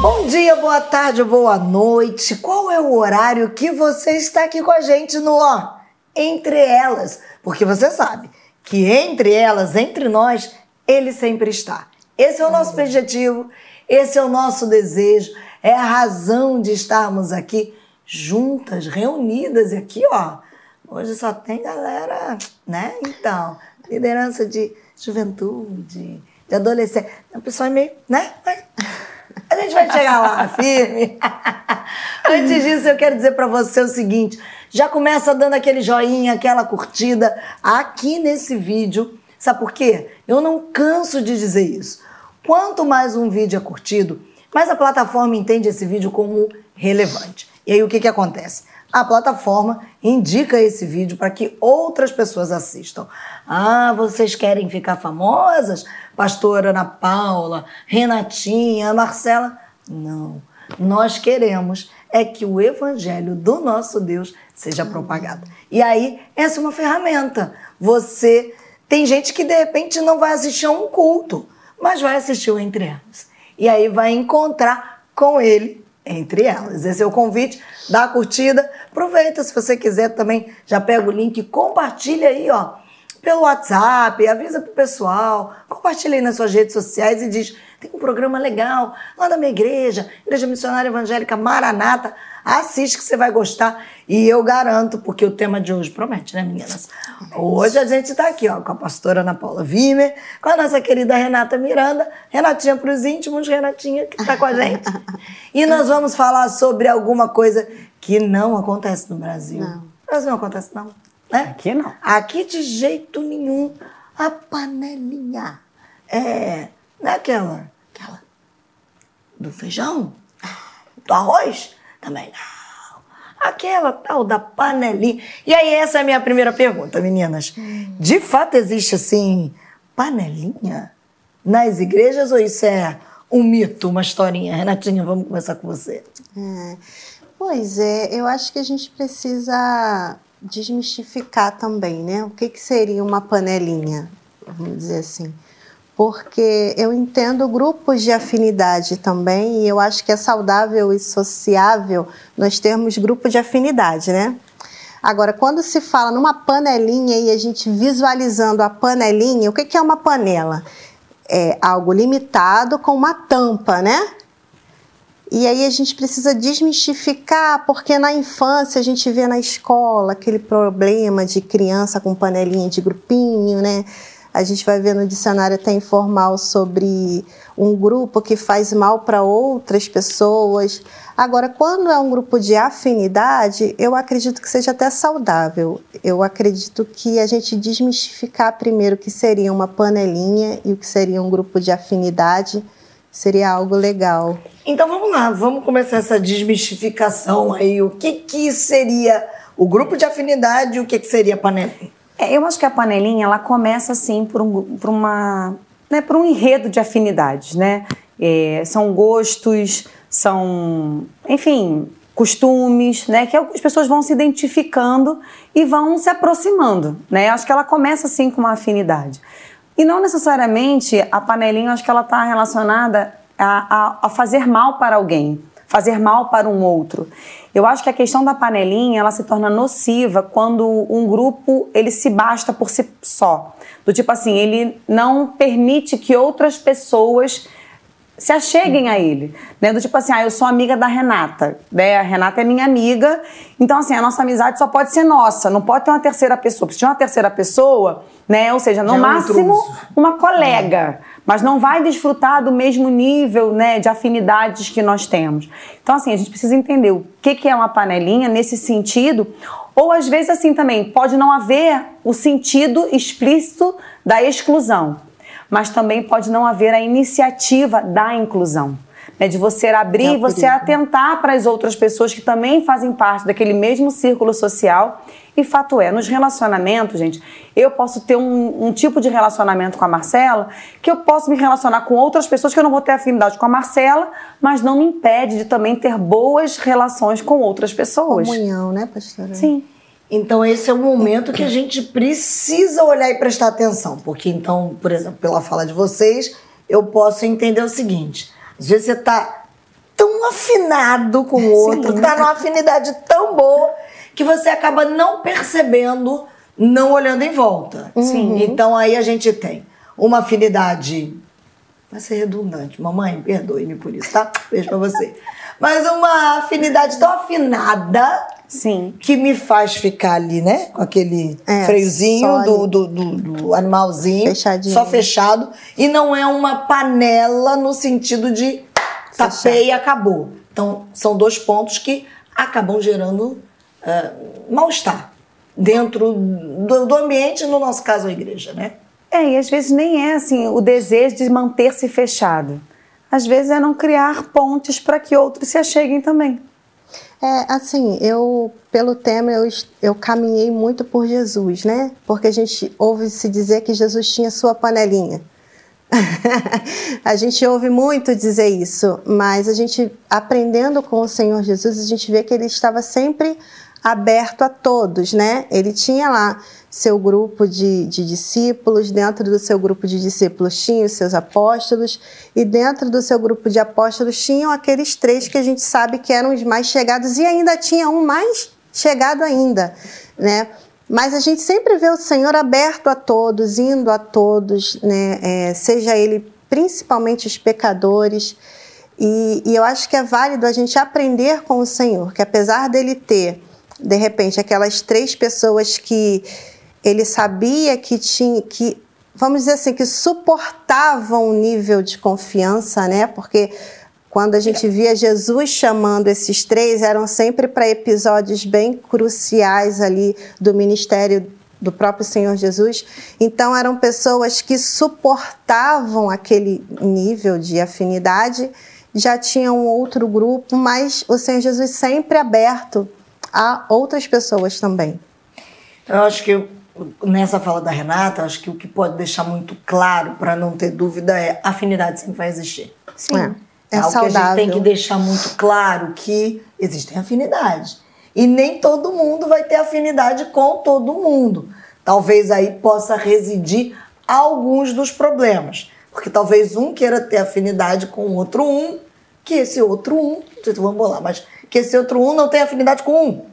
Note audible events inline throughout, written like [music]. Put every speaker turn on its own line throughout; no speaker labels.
Bom dia, boa tarde, boa noite. Qual é o horário que você está aqui com a gente no ó? Entre elas, porque você sabe que entre elas, entre nós, ele sempre está. Esse é o nosso objetivo, esse é o nosso desejo, é a razão de estarmos aqui juntas, reunidas aqui, ó. Hoje só tem galera, né? Então, liderança de juventude, de adolescente. O pessoal é meio, né? A gente vai chegar lá, [laughs] firme. Antes disso, eu quero dizer para você o seguinte: já começa dando aquele joinha, aquela curtida aqui nesse vídeo. Sabe por quê? Eu não canso de dizer isso. Quanto mais um vídeo é curtido, mais a plataforma entende esse vídeo como relevante. E aí o que, que acontece? A plataforma indica esse vídeo para que outras pessoas assistam. Ah, vocês querem ficar famosas? Pastora Ana Paula, Renatinha, Marcela? Não. Nós queremos é que o evangelho do nosso Deus seja propagado. E aí, essa é uma ferramenta. Você tem gente que de repente não vai assistir a um culto, mas vai assistir o Entre Elas. E aí vai encontrar com ele entre elas. Esse é o convite, dá a curtida, aproveita se você quiser também, já pega o link, compartilha aí, ó, pelo WhatsApp, avisa pro pessoal, compartilha aí nas suas redes sociais e diz tem um programa legal lá da minha igreja, Igreja Missionária Evangélica Maranata. Assiste que você vai gostar. E eu garanto, porque o tema de hoje promete, né, meninas? Hoje a gente está aqui, ó, com a pastora Ana Paula Vimer, com a nossa querida Renata Miranda, Renatinha para os íntimos, Renatinha que está com a gente. [laughs] E nós vamos falar sobre alguma coisa que não acontece no Brasil.
Não.
No Brasil não acontece, não. Né?
Aqui não.
Aqui de jeito nenhum. A panelinha. É. Não é aquela? Aquela. Do feijão? Do arroz? Também não. Aquela tal da panelinha. E aí, essa é a minha primeira pergunta, meninas. De fato existe assim, panelinha nas igrejas ou isso é um mito, uma historinha? Renatinha, vamos começar com você.
É. Pois é, eu acho que a gente precisa desmistificar também, né? O que, que seria uma panelinha, vamos dizer assim. Porque eu entendo grupos de afinidade também, e eu acho que é saudável e sociável nós termos grupos de afinidade, né? Agora, quando se fala numa panelinha e a gente visualizando a panelinha, o que é uma panela? É algo limitado com uma tampa, né? E aí a gente precisa desmistificar, porque na infância a gente vê na escola aquele problema de criança com panelinha de grupinho, né? A gente vai ver no dicionário até informal sobre um grupo que faz mal para outras pessoas. Agora, quando é um grupo de afinidade, eu acredito que seja até saudável. Eu acredito que a gente desmistificar primeiro o que seria uma panelinha e o que seria um grupo de afinidade seria algo legal.
Então vamos lá, vamos começar essa desmistificação aí. O que, que seria o grupo de afinidade e o que, que seria a panelinha?
É, eu acho que a panelinha ela começa assim por, um, por uma, né, por um enredo de afinidades, né? É, são gostos, são, enfim, costumes, né? Que as pessoas vão se identificando e vão se aproximando, né? Acho que ela começa assim com uma afinidade. E não necessariamente a panelinha, acho que ela está relacionada a, a, a fazer mal para alguém, fazer mal para um outro. Eu acho que a questão da panelinha ela se torna nociva quando um grupo ele se basta por si só. Do tipo assim, ele não permite que outras pessoas se acheguem a ele, né? Do tipo assim, ah, eu sou amiga da Renata, né? A Renata é minha amiga, então assim, a nossa amizade só pode ser nossa, não pode ter uma terceira pessoa. Se tiver uma terceira pessoa, né? Ou seja, no
Já é um
máximo uma colega, mas não vai desfrutar do mesmo nível, né, de afinidades que nós temos. Então assim, a gente precisa entender o que que é uma panelinha nesse sentido, ou às vezes assim também pode não haver o sentido explícito da exclusão mas também pode não haver a iniciativa da inclusão. Né, de você abrir e é você atentar para as outras pessoas que também fazem parte daquele mesmo círculo social. E fato é, nos relacionamentos, gente, eu posso ter um, um, tipo de relacionamento com a Marcela que eu posso me relacionar com outras pessoas que eu não vou ter afinidade com a Marcela, mas não me impede de também ter boas relações com outras pessoas.
Comunhão, né, pastora?
Sim.
Então esse é o momento que a gente precisa olhar e prestar atenção, porque então, por exemplo, pela fala de vocês, eu posso entender o seguinte: às vezes você está tão afinado com o outro, está numa afinidade tão boa que você acaba não percebendo, não olhando em volta.
Sim.
Então aí a gente tem uma afinidade vai ser redundante. Mamãe, perdoe-me por isso, tá? Beijo pra você. Mas uma afinidade tão afinada
Sim.
que me faz ficar ali, né? Com aquele é, freiozinho do, do, do, do, animalzinho.
Fechadinho.
Só fechado. E não é uma panela no sentido de tapei e acabou. Então, são dois pontos que acabam gerando uh, mal-estar dentro do, do ambiente, no nosso caso, a igreja, né?
É, e às vezes nem é assim o desejo de manter-se fechado. Às vezes é não criar pontes para que outros se acheguem também.
É, assim, eu, pelo tema, eu, eu caminhei muito por Jesus, né? Porque a gente ouve se dizer que Jesus tinha sua panelinha. [laughs] a gente ouve muito dizer isso, mas a gente, aprendendo com o Senhor Jesus, a gente vê que ele estava sempre aberto a todos, né? Ele tinha lá seu grupo de, de, discípulos, dentro do seu grupo de discípulos tinham os seus apóstolos, e dentro do seu grupo de apóstolos tinham aqueles três que a gente sabe que eram os mais chegados, e ainda tinha um mais chegado ainda, né? Mas a gente sempre vê o Senhor aberto a todos, indo a todos, né? É, seja ele principalmente os pecadores. E, e eu acho que é válido a gente aprender com o Senhor, que apesar dele ter, de repente, aquelas três pessoas que ele sabia que tinha que vamos dizer assim que suportavam um nível de confiança, né? Porque quando a gente via Jesus chamando esses três, eram sempre para episódios bem cruciais ali do ministério do próprio Senhor Jesus. Então eram pessoas que suportavam aquele nível de afinidade. Já tinha um outro grupo, mas o Senhor Jesus sempre aberto a outras pessoas também.
Eu acho que nessa fala da Renata, acho que o que pode deixar muito claro, para não ter dúvida, é a afinidade sempre vai existir.
Sim. É,
é, é algo saudável. que a gente tem que deixar muito claro que existem afinidades. E nem todo mundo vai ter afinidade com todo mundo. Talvez aí possa residir alguns dos problemas. Porque talvez um queira ter afinidade com o outro um, que esse outro um, não sei se vamos bolar, mas que esse outro um não tem afinidade com um.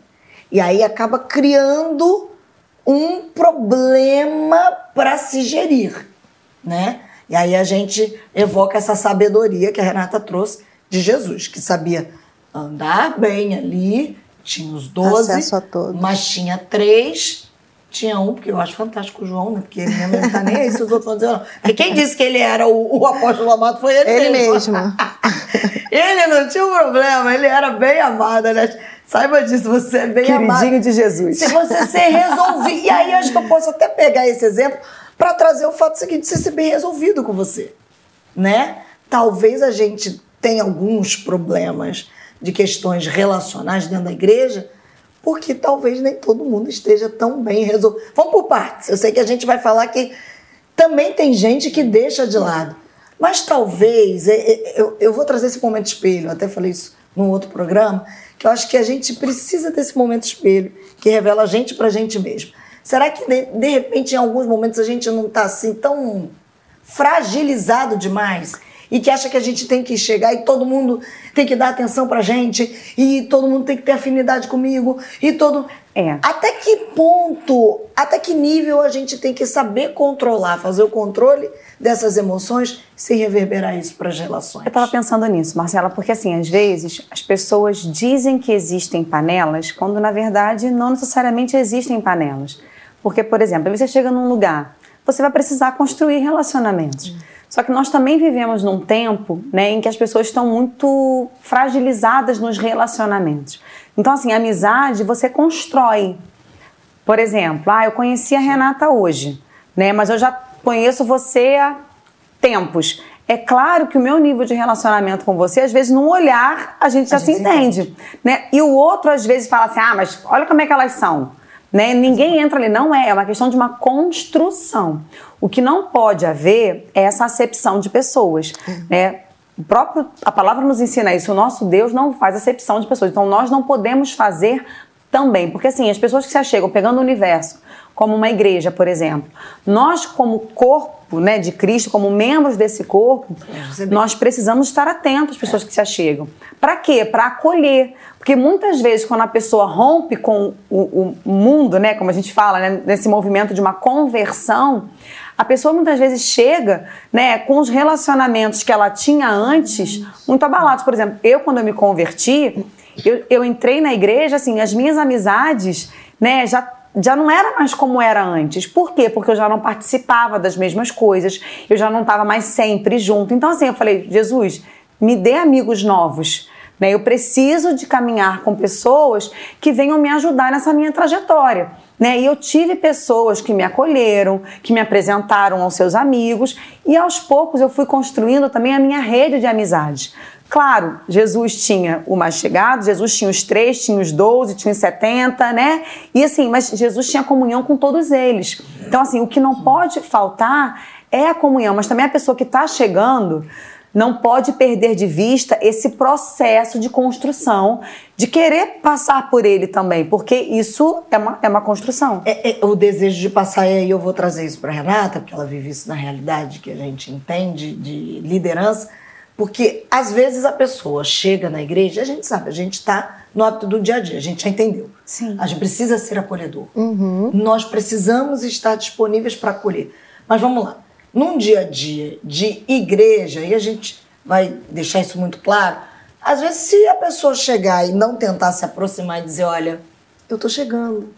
E aí acaba criando um problema para se gerir, né? E aí a gente evoca essa sabedoria que a Renata trouxe de Jesus, que sabia andar bem ali, tinha os doze, mas tinha três, tinha um, porque eu acho fantástico o João, né? Porque ele mesmo não tá nem aí se os outros vão dizer não. Porque quem disse que ele era o, o apóstolo amado foi ele,
ele
mesmo.
mesmo. [laughs]
ele não tinha um problema, ele era bem amado, né? Saiba disso, você é bem
Queridinho
amado.
de Jesus.
Se você ser resolvido. e aí acho que eu posso até pegar esse exemplo para trazer o fato seguinte de você ser bem resolvido com você, né? Talvez a gente tenha alguns problemas de questões relacionais dentro da igreja, porque talvez nem todo mundo esteja tão bem resolvido. Vamos por partes. Eu sei que a gente vai falar que também tem gente que deixa de lado. Mas talvez, é, é, eu vou trazer esse momento espelho, até falei isso num outro programa, que eu acho que a gente precisa desse momento espelho, que revela a gente para a gente mesmo. Será que, de repente, em alguns momentos, a gente não está assim tão fragilizado demais? E que acha que a gente tem que chegar e todo mundo tem que dar atenção pra gente e todo mundo tem que ter afinidade comigo e todo
é.
até que ponto, até que nível a gente tem que saber controlar, fazer o controle dessas emoções sem reverberar isso para as relações.
Eu estava pensando nisso, Marcela, porque assim, às vezes as pessoas dizem que existem panelas, quando na verdade não necessariamente existem panelas. Porque, por exemplo, você chega num lugar, você vai precisar construir relacionamentos. Hum. Só que nós também vivemos num tempo né, em que as pessoas estão muito fragilizadas nos relacionamentos. Então, assim, amizade você constrói. Por exemplo, ah, eu conheci a Renata hoje, né? Mas eu já conheço você há tempos. É claro que o meu nível de relacionamento com você, às vezes, num olhar, a gente já a gente se entende. entende. Né? E o outro, às vezes, fala assim: ah, mas olha como é que elas são. Né? Ninguém entra ali, não é, é uma questão de uma construção. O que não pode haver é essa acepção de pessoas. Uhum. Né? O próprio, a palavra nos ensina isso. O nosso Deus não faz acepção de pessoas. Então nós não podemos fazer também. Porque assim, as pessoas que se achegam pegando o universo, como uma igreja, por exemplo, nós, como corpo né, de Cristo, como membros desse corpo, nós precisamos estar atentos às pessoas que se achegam. Para quê? Para acolher. Porque muitas vezes, quando a pessoa rompe com o, o mundo, né, como a gente fala, né, nesse movimento de uma conversão, a pessoa muitas vezes chega né, com os relacionamentos que ela tinha antes muito abalados. Por exemplo, eu, quando eu me converti, eu, eu entrei na igreja, assim, as minhas amizades né, já já não era mais como era antes. Por quê? Porque eu já não participava das mesmas coisas, eu já não estava mais sempre junto. Então, assim, eu falei, Jesus, me dê amigos novos. Né? Eu preciso de caminhar com pessoas que venham me ajudar nessa minha trajetória. Né? E eu tive pessoas que me acolheram, que me apresentaram aos seus amigos, e aos poucos eu fui construindo também a minha rede de amizades. Claro, Jesus tinha o mais chegado, Jesus tinha os três, tinha os doze, tinha os setenta, né? E assim, mas Jesus tinha comunhão com todos eles. Então, assim, o que não pode faltar é a comunhão, mas também a pessoa que está chegando não pode perder de vista esse processo de construção, de querer passar por ele também, porque isso é uma, é uma construção.
É, é o desejo de passar, e aí eu vou trazer isso para Renata, porque ela vive isso na realidade que a gente entende de liderança porque às vezes a pessoa chega na igreja, a gente sabe, a gente está no hábito do dia a dia, a gente já entendeu.
Sim.
A gente precisa ser acolhedor.
Uhum.
Nós precisamos estar disponíveis para acolher. Mas vamos lá. Num dia a dia de igreja, e a gente vai deixar isso muito claro, às vezes se a pessoa chegar e não tentar se aproximar e dizer, olha, eu estou chegando,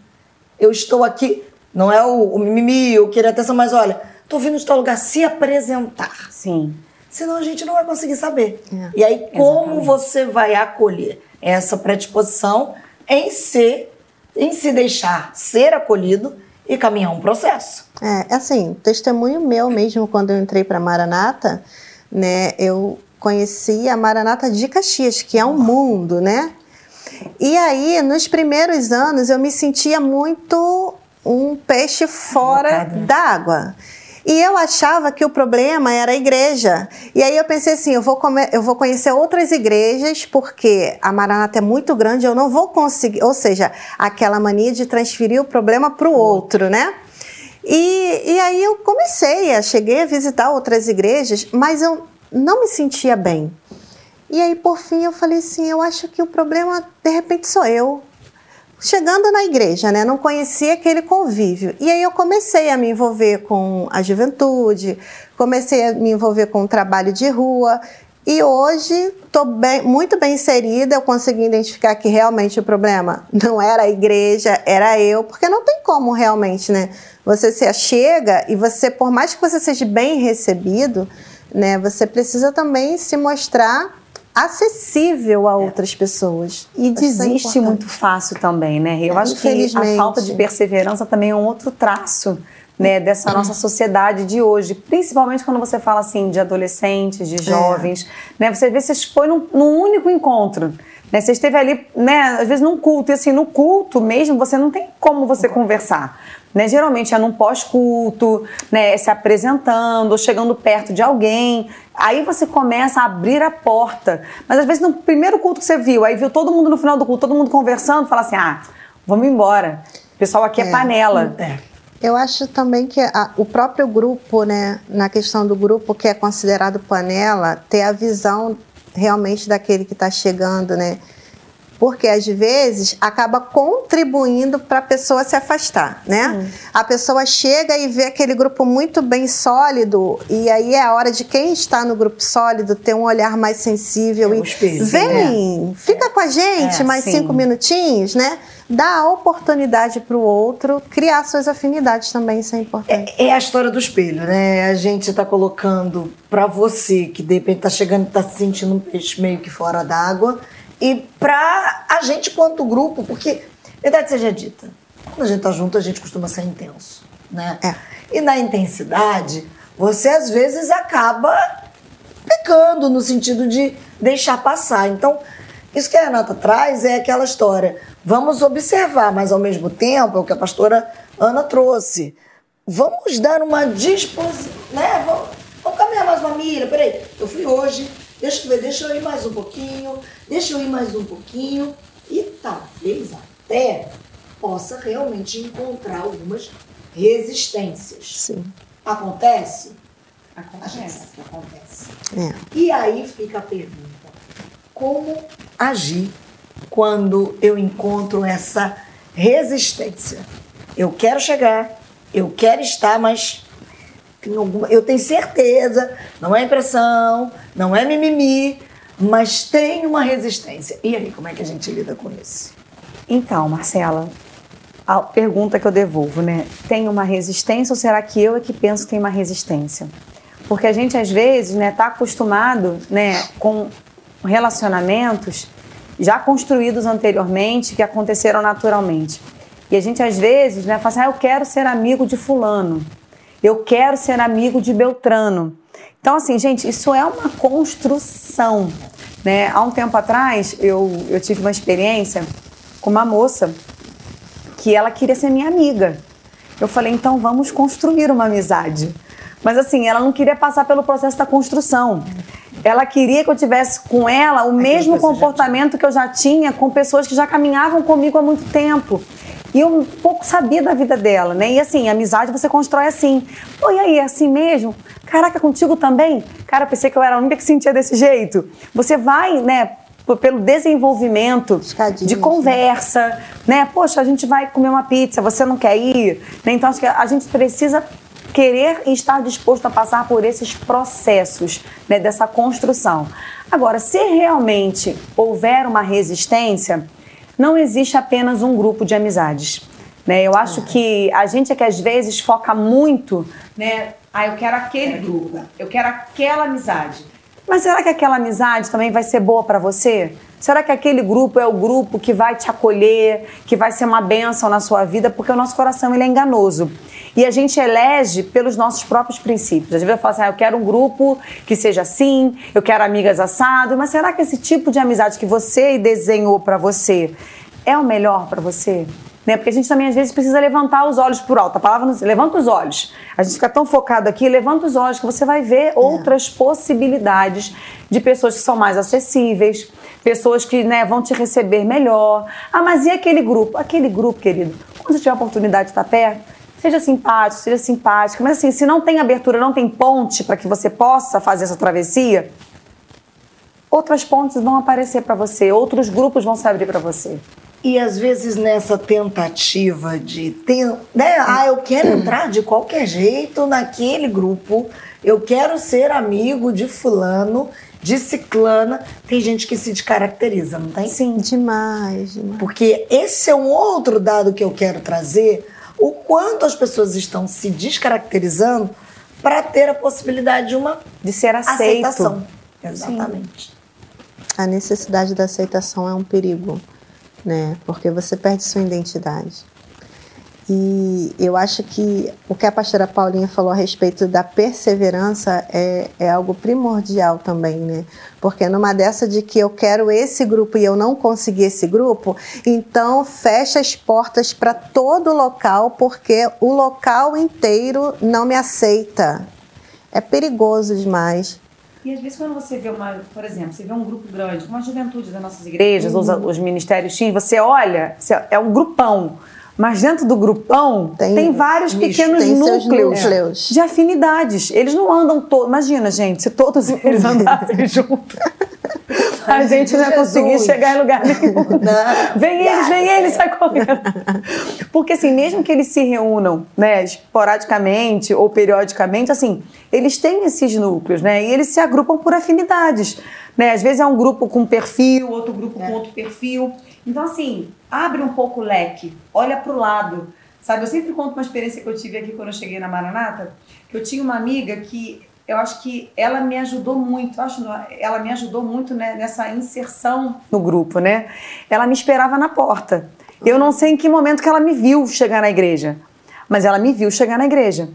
eu estou aqui, não é o, o mimimi, eu queria atenção, mas olha, estou vindo de tal lugar, se apresentar.
Sim
senão a gente não vai conseguir saber. É, e aí, como exatamente. você vai acolher essa predisposição em ser, em se deixar ser acolhido e caminhar um processo?
É, assim, testemunho meu mesmo, quando eu entrei para Maranata, né, eu conheci a Maranata de Caxias, que é um mundo, né? E aí, nos primeiros anos, eu me sentia muito um peixe fora d'água. E eu achava que o problema era a igreja. E aí eu pensei assim, eu vou, eu vou conhecer outras igrejas, porque a Maranata é muito grande, eu não vou conseguir, ou seja, aquela mania de transferir o problema para o outro, né? E, e aí eu comecei, a, cheguei a visitar outras igrejas, mas eu não me sentia bem. E aí, por fim, eu falei assim, eu acho que o problema, de repente, sou eu chegando na igreja, né, não conhecia aquele convívio. E aí eu comecei a me envolver com a juventude, comecei a me envolver com o trabalho de rua. E hoje estou muito bem inserida, eu consegui identificar que realmente o problema não era a igreja, era eu, porque não tem como realmente, né? Você se achega e você, por mais que você seja bem recebido, né, você precisa também se mostrar acessível a outras pessoas.
E é desiste é muito fácil também, né? Eu é, acho que a falta de perseverança também é um outro traço. Né, dessa nossa sociedade de hoje, principalmente quando você fala assim de adolescentes, de é. jovens, é. né, você vê se foi num, num único encontro, né, você esteve ali, né, às vezes num culto, e assim, no culto mesmo, você não tem como você conversar, né? Geralmente é num pós-culto, né? se apresentando, chegando perto de alguém. Aí você começa a abrir a porta. Mas às vezes no primeiro culto que você viu, aí viu todo mundo no final do culto, todo mundo conversando, fala assim: ah, vamos embora. O pessoal aqui é, é panela.
É. Eu acho também que a, o próprio grupo, né, na questão do grupo que é considerado panela, ter a visão realmente daquele que está chegando, né? Porque às vezes acaba contribuindo para a pessoa se afastar, né? Sim. A pessoa chega e vê aquele grupo muito bem sólido e aí é a hora de quem está no grupo sólido ter um olhar mais sensível é e espelho, vem, né? fica é. com a gente é, mais sim. cinco minutinhos, né? Dá a oportunidade para o outro criar suas afinidades também, isso é importante.
É, é a história do espelho, né? A gente está colocando para você que de repente está chegando, está se sentindo um peixe meio que fora d'água e para a gente quanto grupo, porque, verdade seja dita, quando a gente tá junto, a gente costuma ser intenso, né?
É.
E na intensidade, você às vezes acaba pecando no sentido de deixar passar. Então, isso que a Renata traz é aquela história. Vamos observar, mas ao mesmo tempo, é o que a pastora Ana trouxe. Vamos dar uma disposição, né? Vamos, vamos caminhar mais uma milha. Peraí, eu fui hoje, deixa eu ver, deixa eu ir mais um pouquinho, deixa eu ir mais um pouquinho. E talvez até possa realmente encontrar algumas resistências.
Sim.
Acontece?
Acontece.
Acontece.
É.
E aí fica a pergunta: como agir quando eu encontro essa resistência? Eu quero chegar, eu quero estar, mas eu tenho certeza, não é impressão, não é mimimi, mas tem uma resistência. E aí, como é que a gente lida com isso?
Então, Marcela, a pergunta que eu devolvo, né? Tem uma resistência ou será que eu é que penso que tem uma resistência? Porque a gente às vezes, né, tá acostumado, né, com relacionamentos já construídos anteriormente que aconteceram naturalmente. E a gente às vezes, né, fala assim: ah, eu quero ser amigo de fulano. Eu quero ser amigo de Beltrano. Então, assim, gente, isso é uma construção. Né? Há um tempo atrás, eu, eu tive uma experiência com uma moça que ela queria ser minha amiga. Eu falei, então vamos construir uma amizade. Mas assim, ela não queria passar pelo processo da construção. Ela queria que eu tivesse com ela o mesmo comportamento que eu já tinha com pessoas que já caminhavam comigo há muito tempo. E eu um pouco sabia da vida dela, né? E assim, amizade você constrói assim. Pô, e aí, é assim mesmo? Caraca, contigo também? Cara, pensei que eu era a única que sentia desse jeito. Você vai, né, pelo desenvolvimento de conversa, né? Poxa, a gente vai comer uma pizza, você não quer ir? Né? Então, acho que a gente precisa querer e estar disposto a passar por esses processos né, dessa construção. Agora, se realmente houver uma resistência, não existe apenas um grupo de amizades. Né? Eu acho que a gente é que às vezes foca muito, né? Ah, eu quero aquele grupo, eu quero aquela amizade. Mas será que aquela amizade também vai ser boa para você? Será que aquele grupo é o grupo que vai te acolher, que vai ser uma bênção na sua vida? Porque o nosso coração ele é enganoso. E a gente elege pelos nossos próprios princípios. Às vezes eu falo assim, ah, eu quero um grupo que seja assim, eu quero amigas assado, mas será que esse tipo de amizade que você desenhou para você é o melhor para você? Né? Porque a gente também às vezes precisa levantar os olhos por alto. A palavra não levanta os olhos. A gente fica tão focado aqui, levanta os olhos que você vai ver outras possibilidades de pessoas que são mais acessíveis, pessoas que né, vão te receber melhor. Ah, mas e aquele grupo? Aquele grupo, querido, quando você tiver a oportunidade de estar perto, seja simpático, seja simpática. Mas assim, se não tem abertura, não tem ponte para que você possa fazer essa travessia, outras pontes vão aparecer para você, outros grupos vão se abrir para você.
E às vezes nessa tentativa de ter, né, ah, eu quero entrar de qualquer jeito naquele grupo, eu quero ser amigo de fulano, de ciclana, tem gente que se descaracteriza, não tem?
Sim, demais, demais.
Porque esse é um outro dado que eu quero trazer, o quanto as pessoas estão se descaracterizando para ter a possibilidade de uma
De ser aceito.
aceitação. Exatamente.
A necessidade da aceitação é um perigo, né? Porque você perde sua identidade. E eu acho que o que a pastora Paulinha falou a respeito da perseverança é, é algo primordial também, né? Porque numa dessa de que eu quero esse grupo e eu não consegui esse grupo, então fecha as portas para todo o local, porque o local inteiro não me aceita. É perigoso demais.
E às vezes quando você vê uma, por exemplo, você vê um grupo grande, como a juventude das nossas igrejas, os, os ministérios X, você olha, é um grupão. Mas dentro do grupão tem,
Tem
vários
misto,
pequenos
tem
núcleos,
núcleos.
de afinidades. Eles não andam todos. Imagina, gente, se todos [laughs] eles andassem juntos. [laughs] A gente não ia conseguir chegar em lugar nenhum. [laughs]
Não.
Vem eles, vem eles, sai correndo. Porque assim, mesmo que eles se reúnam, né, esporadicamente ou periodicamente, assim, eles têm esses núcleos, né? E eles se agrupam por afinidades, né? Às vezes é um grupo com perfil, outro grupo com outro perfil. Então assim, abre um pouco o leque, olha para o lado. Sabe, eu sempre conto uma experiência que eu tive aqui quando eu cheguei na Maranata, que eu tinha uma amiga que eu acho que ela me ajudou muito, acho, ela me ajudou muito né, nessa inserção no grupo, né? Ela me esperava na porta. Eu não sei em que momento que ela me viu chegar na igreja, mas ela me viu chegar na igreja.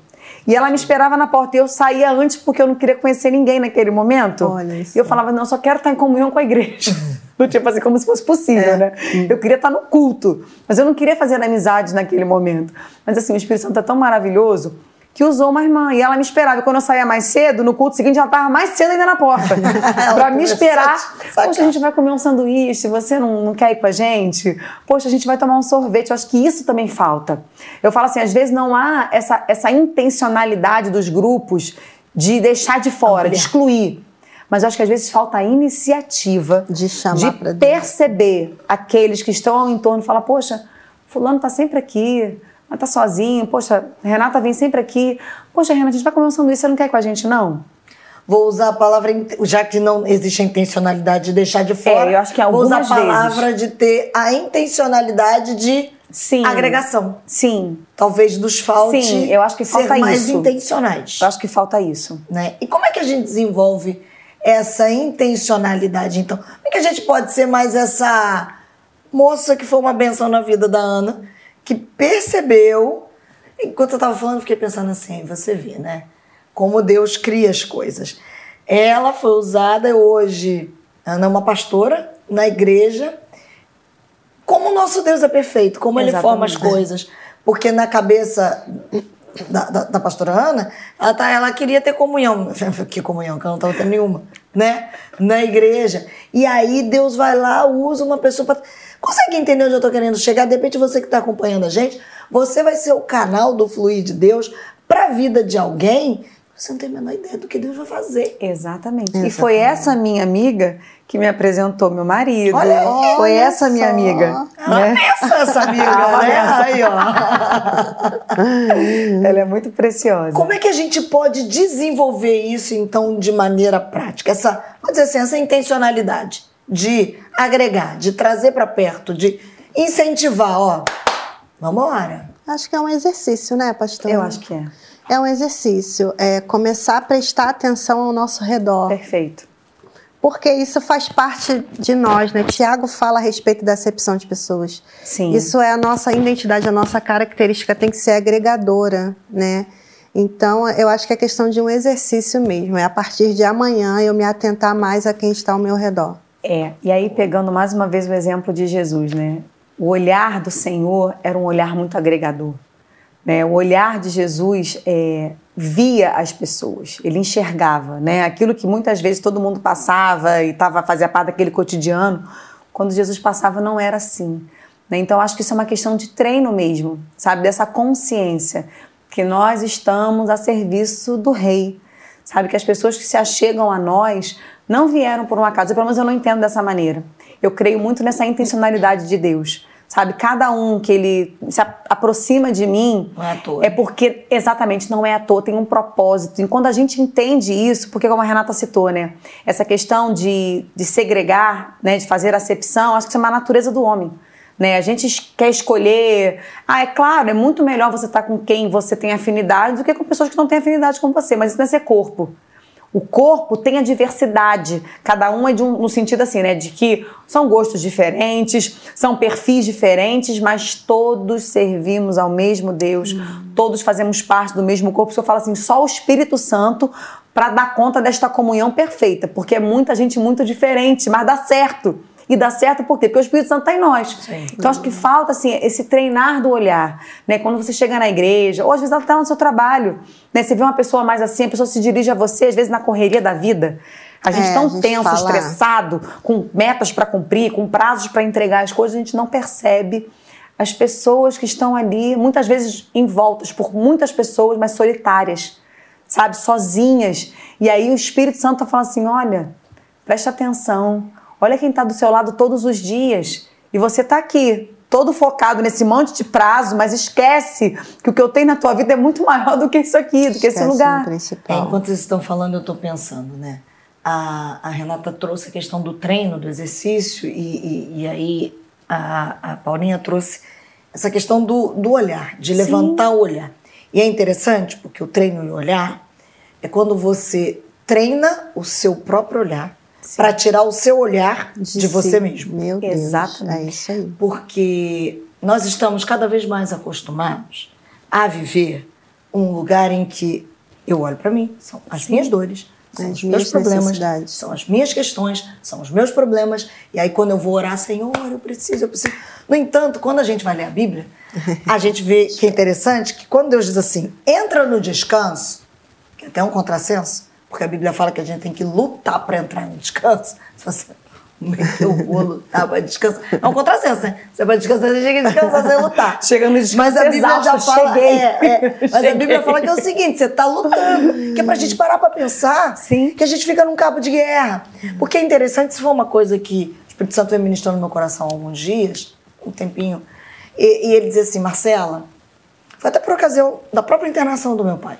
E ela me esperava na porta e eu saía antes porque eu não queria conhecer ninguém naquele momento.
Olha isso.
E eu falava, não, eu só quero estar em comunhão com a igreja. [laughs] [laughs] Eu tinha fazer como se fosse possível,
É.
né? Eu queria estar no culto, mas eu não queria fazer amizade naquele momento. Mas assim, o Espírito Santo é tão maravilhoso que usou uma irmã. E ela me esperava. E quando eu saía mais cedo, no culto seguinte, ela estava mais cedo ainda na porta. [laughs] pra me esperar. Poxa, a gente vai comer um sanduíche, você não, não quer ir com a gente? Poxa, a gente vai tomar um sorvete. Eu acho que isso também falta. Eu falo assim, às vezes não há essa, essa intencionalidade dos grupos de deixar de fora, de excluir. Mas acho que às vezes falta a iniciativa
De chamar
de perceber aqueles que estão ao entorno e falar, poxa, fulano tá sempre aqui, mas tá sozinho, poxa, Renata vem sempre aqui, poxa, Renata, a gente vai comer um sanduíche, você não quer ir com a gente, não?
Vou usar a palavra, já que não existe a intencionalidade de deixar de fora.
É, eu acho que
Vou usar a
algumas vezes.
palavra de ter a intencionalidade de
Sim.
agregação.
Sim,
Talvez nos falte
Sim, eu acho que
ser
falta
mais
isso.
intencionais.
eu acho que falta isso.
né? E como é que a gente desenvolve essa intencionalidade, então? Como é que a gente pode ser mais essa moça que foi uma benção na vida da Ana, que percebeu... Enquanto eu estava falando, fiquei pensando assim, você vê, né? Como Deus cria as coisas. Ela foi usada hoje, Ana é uma pastora na igreja, como o nosso Deus é perfeito, como ele forma as
Exatamente.
coisas. Porque na cabeça da, da, da pastora Ana, ela, tá, ela queria ter comunhão. Que comunhão? Que ela não estava tendo nenhuma, né? Na igreja. E aí Deus vai lá, usa uma pessoa para. Consegue entender onde eu estou querendo chegar? De repente, você que está acompanhando a gente, você vai ser o canal do fluir de Deus para a vida de alguém. Você não tem a menor ideia do que Deus vai fazer.
Exatamente. E foi essa minha amiga que me apresentou meu marido.
Olha
foi
olha
essa minha
só.
amiga.
Ela
né?
pensa essa [laughs] amiga,
Ela
né?
pensa.
Aí, ó. [laughs]
Ela é muito preciosa.
Como é que a gente pode desenvolver isso, então, de maneira prática? Essa, vamos dizer assim, essa intencionalidade de agregar, de trazer para perto, de incentivar, ó. Vamos embora.
Acho que é um exercício, né, pastor?
Eu acho que é.
É um exercício. É começar a prestar atenção ao nosso redor.
Perfeito.
Porque isso faz parte de nós, né? Tiago fala a respeito da acepção de pessoas.
Sim.
Isso é a nossa identidade, a nossa característica tem que ser agregadora, né? Então, eu acho que é questão de um exercício mesmo. É a partir de amanhã eu me atentar mais a quem está ao meu redor.
É, e aí pegando mais uma vez o exemplo de Jesus, né? O olhar do Senhor era um olhar muito agregador. Né? O olhar de Jesus é, via as pessoas, ele enxergava, né? Aquilo que muitas vezes todo mundo passava e tava fazia parte daquele cotidiano, quando Jesus passava não era assim. Né? Então acho que isso é uma questão de treino mesmo, sabe? Dessa consciência que nós estamos a serviço do Rei, sabe? Que as pessoas que se achegam a nós não vieram por um acaso. Pelo menos eu não entendo dessa maneira. Eu creio muito nessa intencionalidade de Deus. Sabe, cada um que ele se aproxima de mim
Não é à toa.
é porque exatamente não é à toa, tem um propósito. E quando a gente entende isso, porque como a Renata citou, né, essa questão de, de segregar, né, de fazer acepção, acho que isso é uma natureza do homem. Né? A gente quer escolher. Ah, é claro, é muito melhor você estar com quem você tem afinidade do que com pessoas que não têm afinidade com você, mas isso não é ser corpo. O corpo tem a diversidade, cada um é de um, no sentido assim, né, de que são gostos diferentes, são perfis diferentes, mas todos servimos ao mesmo Deus, todos fazemos parte do mesmo corpo. Se eu falo assim, só o Espírito Santo para dar conta desta comunhão perfeita, porque é muita gente muito diferente, mas dá certo. E dá certo por quê? Porque o Espírito Santo está em nós. Então acho que falta assim esse treinar do olhar, né? Quando você chega na igreja, ou às vezes ela está no seu trabalho, né? Você vê uma pessoa mais assim, a pessoa se dirige a você, às vezes na correria da vida. A gente
É,
tão
a gente
tenso,
fala-
estressado, com metas para cumprir, com prazos para entregar as coisas, a gente não percebe as pessoas que estão ali, muitas vezes envoltas por muitas pessoas, mas solitárias, sabe, sozinhas. E aí o Espírito Santo está falando assim: olha, presta atenção, olha quem está do seu lado todos os dias. E você está aqui, todo focado nesse monte de prazo, mas esquece que o que eu tenho na tua vida é muito [laughs] maior do que isso aqui, do que esse
Esquece
lugar.
o
É,
principal.
enquanto vocês estão falando, eu estou pensando, né? A, a Renata trouxe a questão do treino, do exercício, e, e, e aí a, a Paulinha trouxe essa questão do, do olhar, de levantar o olhar. E é interessante, porque o treino e o olhar é quando você treina o seu próprio olhar para tirar o seu olhar de,
si.
você mesmo.
Meu Deus.
Exatamente.
É isso aí.
Porque nós estamos cada vez mais acostumados a viver um lugar em que eu olho para mim, são as minhas dores, são
As
os meus problemas, são as minhas questões, são os meus problemas. E aí, quando eu vou orar, Senhor, eu preciso, eu preciso. No entanto, quando a gente vai ler a Bíblia, a gente vê [laughs] que é interessante que quando Deus diz assim, entra no descanso, que é até um contrassenso, porque a Bíblia fala que a gente tem que lutar para entrar no descanso. Se você meter o vou lutar para descansar. É um contrassenso, né? Você vai descansar, você chega a descansar sem lutar.
Chega no descanso
Mas a Bíblia já fala.
cheguei.
é, é, mas a
Cheguei.
Bíblia fala que é o seguinte: você está lutando. Que é pra gente parar para pensar
Sim.
que a gente fica num cabo de guerra. Porque é interessante, se for uma coisa que o Espírito Santo vem ministrando no meu coração há alguns dias, um tempinho, e, e ele dizia assim: Marcela, foi até por ocasião da própria internação do meu pai.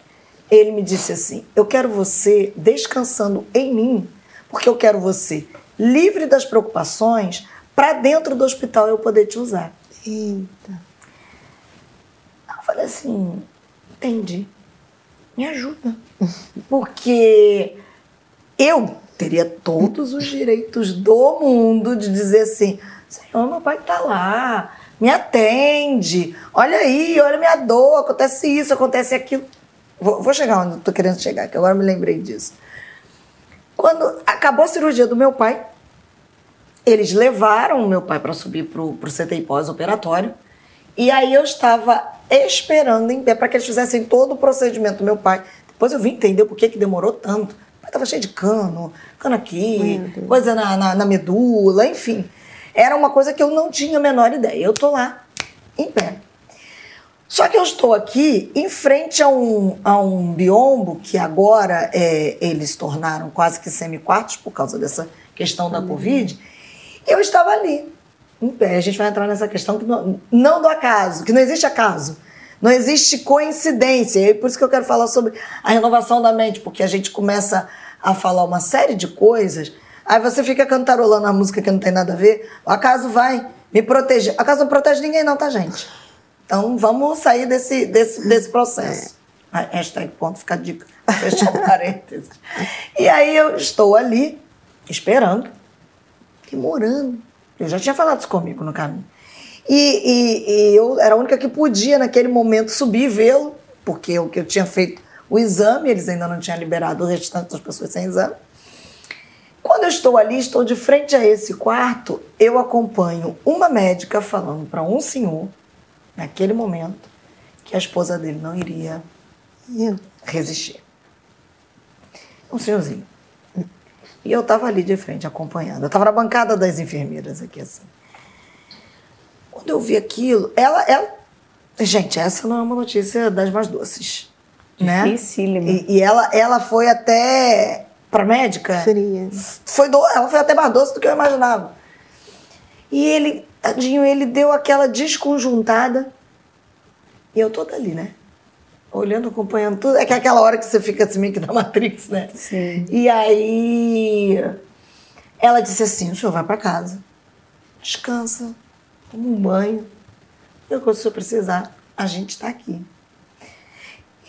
Ele me disse assim: Eu quero você descansando em mim, porque eu quero você livre das preocupações para dentro do hospital eu poder te usar.
Eita.
Eu falei assim, entendi. Me ajuda. [laughs] Porque eu teria todos os direitos do mundo de dizer assim, Senhor, meu pai está lá, me atende, olha aí, olha minha dor, acontece isso, acontece aquilo. Vou, vou chegar onde eu tô querendo chegar, que agora me lembrei disso. Quando acabou a cirurgia do meu pai, eles levaram o meu pai para subir pro, pro CTI pós-operatório. E aí eu estava esperando em pé para que eles fizessem todo o procedimento do meu pai. Depois eu vim entender por que, que demorou tanto. O pai estava cheio de cano, cano aqui, coisa na, na, na medula, enfim. Era uma coisa que eu não tinha a menor ideia. Eu tô lá, em pé. Só que eu estou aqui em frente a um, a um biombo que agora é, eles tornaram quase que semi-quartos por causa dessa questão da Covid. Eu estava ali, em pé. A gente vai entrar nessa questão que não, não do acaso, que não existe acaso. Não existe coincidência. E é por isso que eu quero falar sobre a renovação da mente, porque a gente começa a falar uma série de coisas, aí você fica cantarolando a música que não tem nada a ver. O acaso vai me proteger. O acaso não protege ninguém, não, tá, gente? Então vamos sair desse, desse, desse processo. A Hashtag ponto, fica a dica. [laughs] Fechar parênteses. E aí eu estou ali, esperando, demorando. Eu já tinha falado isso comigo no caminho. E, e- e eu era a única que podia, naquele momento, subir e vê-lo, porque eu, que eu tinha feito o exame, eles ainda não tinham liberado o restante das pessoas sem exame. Quando eu estou ali, estou de frente a esse quarto, eu acompanho uma médica falando para um senhor, naquele momento, que a esposa dele não iria resistir. Um senhorzinho. E eu estava ali de frente, acompanhando. Eu estava na bancada das enfermeiras aqui, assim. Quando eu vi aquilo, ela, ela... Gente, essa não é uma notícia das mais doces. Né?
Dificílima.
E, e ela, ela foi até pra médica.
Fria.
Foi do, ela foi até mais doce do que eu imaginava. E ele, tadinho, ele deu aquela desconjuntada. E eu toda ali, né? Olhando, acompanhando tudo. É que é aquela hora que você fica assim meio que na Matrix, né?
Sim.
E aí ela disse assim: o senhor vai para casa, descansa, toma um banho. E quando o senhor precisar, a gente está aqui.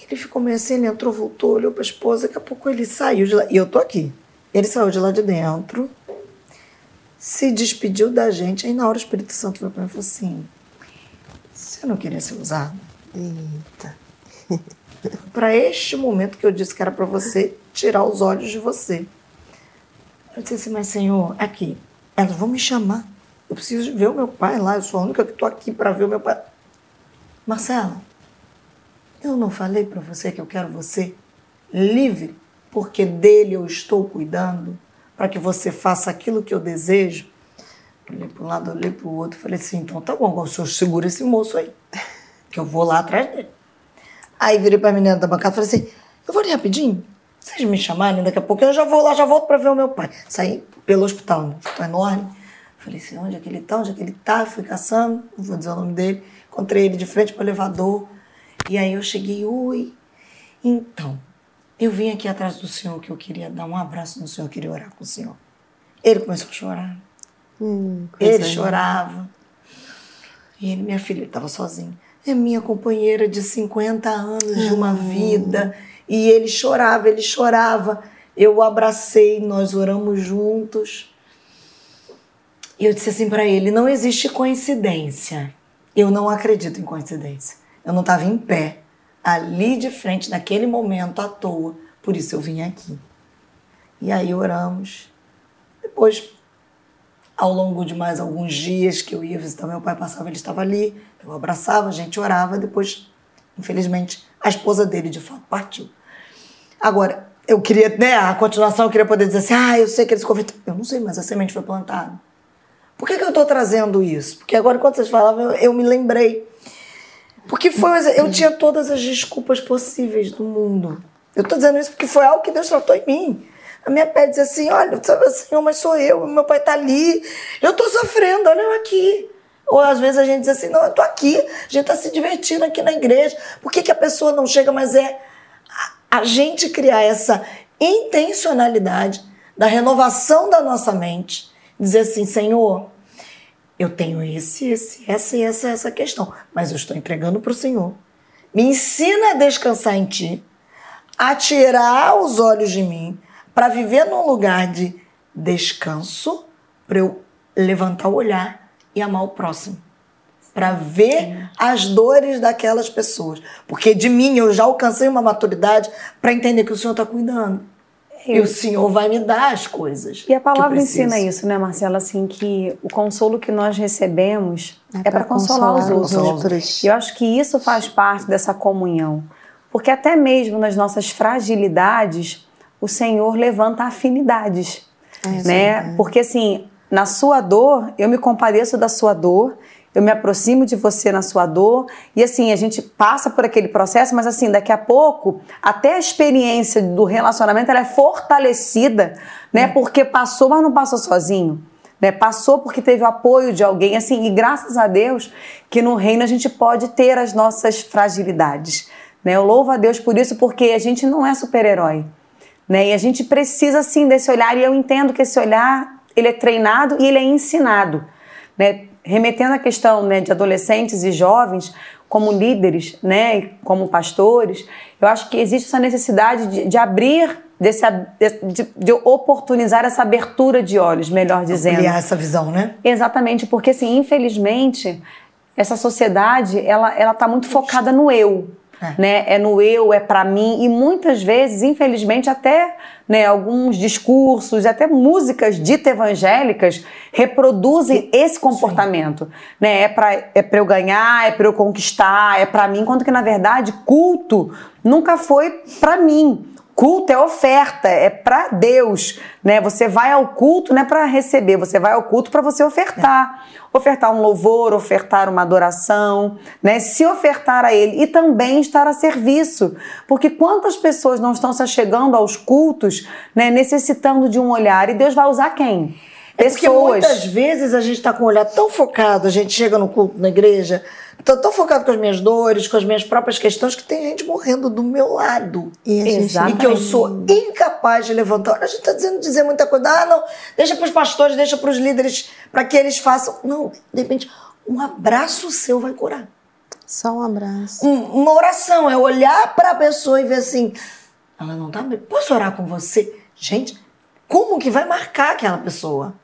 Ele ficou meio assim, ele entrou, voltou, olhou para a esposa, daqui a pouco ele saiu de lá. E eu tô aqui. Ele saiu de lá de dentro, se despediu da gente. Aí na hora o Espírito Santo veio para mim e falou assim: Você não queria ser usado?
Eita. [laughs]
para este momento que eu disse que era para você tirar os olhos de você. Eu disse assim, mas Senhor, aqui, elas vão me chamar. Eu preciso ver o meu pai lá, eu sou a única que estou aqui para ver o meu pai. Marcela, eu não falei para você que eu quero você livre, porque dele eu estou cuidando, para que você faça aquilo que eu desejo. Olhei para um lado, olhei para o outro, falei assim, então tá bom, o senhor segura esse moço aí, que eu vou lá atrás dele. Aí virei pra menina da bancada e falei assim: eu vou ali rapidinho. Vocês me chamarem, daqui a pouco eu já vou lá, já volto pra ver o meu pai. Saí pelo hospital, né? Hospital enorme. Falei assim: onde é que ele tá? Onde é que ele tá? Fui caçando, não vou dizer o nome dele. Encontrei ele de frente pro elevador. E aí eu cheguei: oi. Então, eu vim aqui atrás do senhor que eu queria dar um abraço no senhor, eu queria orar com o senhor. Ele começou a chorar.
Hum,
Ele chorava. E ele, minha filha, ele estava sozinho. É minha companheira de 50 anos de uma vida. E ele chorava, ele chorava. Eu o abracei, nós oramos juntos. E eu disse assim para ele: não existe coincidência. Eu não acredito em coincidência. Eu não estava em pé ali de frente, naquele momento, à toa. Por isso eu vim aqui. E aí oramos. Depois, ao longo de mais alguns dias que eu ia visitar meu pai, passava, ele estava ali, eu abraçava, a gente orava. Depois, infelizmente, a esposa dele de fato partiu. Agora, eu queria, né, a continuação, eu queria poder dizer assim, ah, eu sei que eles converteram. Eu não sei, mas a semente foi plantada. Por que, que eu estou trazendo isso? Porque agora, quando vocês falavam, eu, eu me lembrei porque foi, eu tinha todas as desculpas possíveis do mundo. Eu estou dizendo isso porque foi algo que Deus tratou em mim. A minha pé diz assim: olha, sabe, Senhor, mas sou eu, meu pai está ali, eu estou sofrendo, olha eu aqui. Ou às vezes a gente diz assim: não, eu estou aqui, a gente está se divertindo aqui na igreja. Por que, que a pessoa não chega? Mas é a gente criar essa intencionalidade da renovação da nossa mente, dizer assim: Senhor, eu tenho esse, esse, essa e essa, essa questão, mas eu estou entregando para o Senhor. Me ensina a descansar em Ti, a tirar os olhos de mim, para viver num lugar de descanso, para eu levantar o olhar e amar o próximo. Para ver as dores daquelas pessoas. Porque de mim eu já alcancei uma maturidade para entender que o Senhor está cuidando. E o Senhor vai me dar as coisas.
E a palavra ensina isso, né, Marcela? Assim, que o consolo que nós recebemos é, é para consolar, consolar, os outros. outros. E eu acho que isso faz parte dessa comunhão. Porque até mesmo nas nossas fragilidades, o Senhor levanta afinidades. É, né? É. Porque assim, na sua dor, eu me compadeço da sua dor eu me aproximo de você na sua dor e assim a gente passa por aquele processo, mas assim daqui a pouco até a experiência do relacionamento ela é fortalecida, né? É. Porque passou, mas não passou sozinho. Né, passou porque teve o apoio de alguém, assim, e graças a Deus que no reino a gente pode ter as nossas fragilidades. Né? Eu louvo a Deus por isso, porque a gente não é super-herói. Né? E a gente precisa, sim, desse olhar, e eu entendo que esse olhar, ele é treinado e ele é ensinado. Né? Remetendo à questão né, de adolescentes e jovens como líderes, né, como pastores, eu acho que existe essa necessidade de, de abrir, desse, de, de, oportunizar essa abertura de olhos, melhor dizendo.
Criar essa visão, né?
Exatamente, porque assim, infelizmente, essa sociedade ela ela está muito focada no eu, é. Né? é no eu, é para mim e muitas vezes, infelizmente, até né, alguns discursos, até músicas ditas evangélicas reproduzem esse comportamento. Né? É para é pra eu ganhar, é para eu conquistar, é para mim, quando que na verdade culto nunca foi para mim. Culto é oferta, é para Deus, né? Você vai ao culto não é para receber, você vai ao culto para você ofertar. É. Ofertar um louvor, ofertar uma adoração, né? Se ofertar a ele e também estar a serviço. Porque quantas pessoas não estão se chegando aos cultos, né, necessitando de um olhar e Deus vai usar quem?
É porque muitas vezes a gente está com o olhar tão focado, a gente chega no culto na igreja, tô tão focado com as minhas dores, com as minhas próprias questões, que tem gente morrendo do meu lado. E, e que eu sou incapaz de levantar. A gente está dizendo dizer muita coisa. Ah, não, deixa para os pastores, deixa para os líderes, para que eles façam. Não, de repente, um abraço seu vai curar.
Só um abraço.
Um, uma oração é olhar para a pessoa e ver assim: ela não tá bem. Posso orar com você? Gente, como que vai marcar aquela pessoa?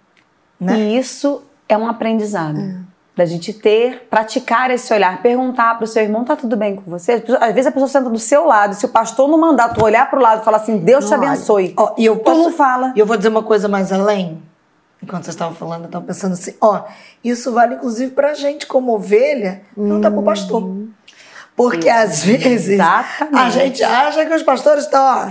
Né? E isso é um aprendizado. É. Da gente ter, praticar esse olhar, perguntar para o seu irmão, tá tudo bem com você? Às vezes a pessoa senta do seu lado, se o pastor não mandar tu olhar para o lado e falar assim, Deus te abençoe.
Ó, e eu posso, tu não fala. E eu vou dizer uma coisa mais além. Enquanto vocês estavam falando, eu estava pensando assim, ó, isso vale inclusive para a gente como ovelha, não tá para o pastor. Porque às vezes Exatamente. a gente acha que os pastores estão, ó,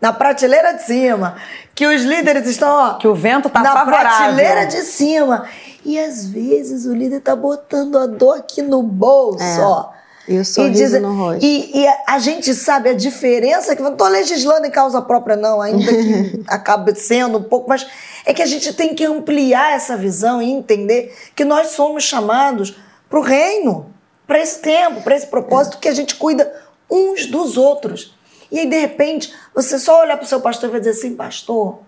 na prateleira de cima, que os líderes estão, ó,
que o vento tá
na
favorável.
prateleira de cima. E às vezes o líder tá botando a dor aqui no bolso, é. ó.
E o sorriso e diz, no rosto.
E, e, a gente sabe a diferença, que não estou legislando em causa própria, não, ainda que [laughs] acabe sendo um pouco, mas é que a gente tem que ampliar essa visão e entender que nós somos chamados para o reino, para esse tempo, para esse propósito é. que a gente cuida uns dos outros. E aí, de repente, você só olhar para o seu pastor e vai dizer assim: Pastor,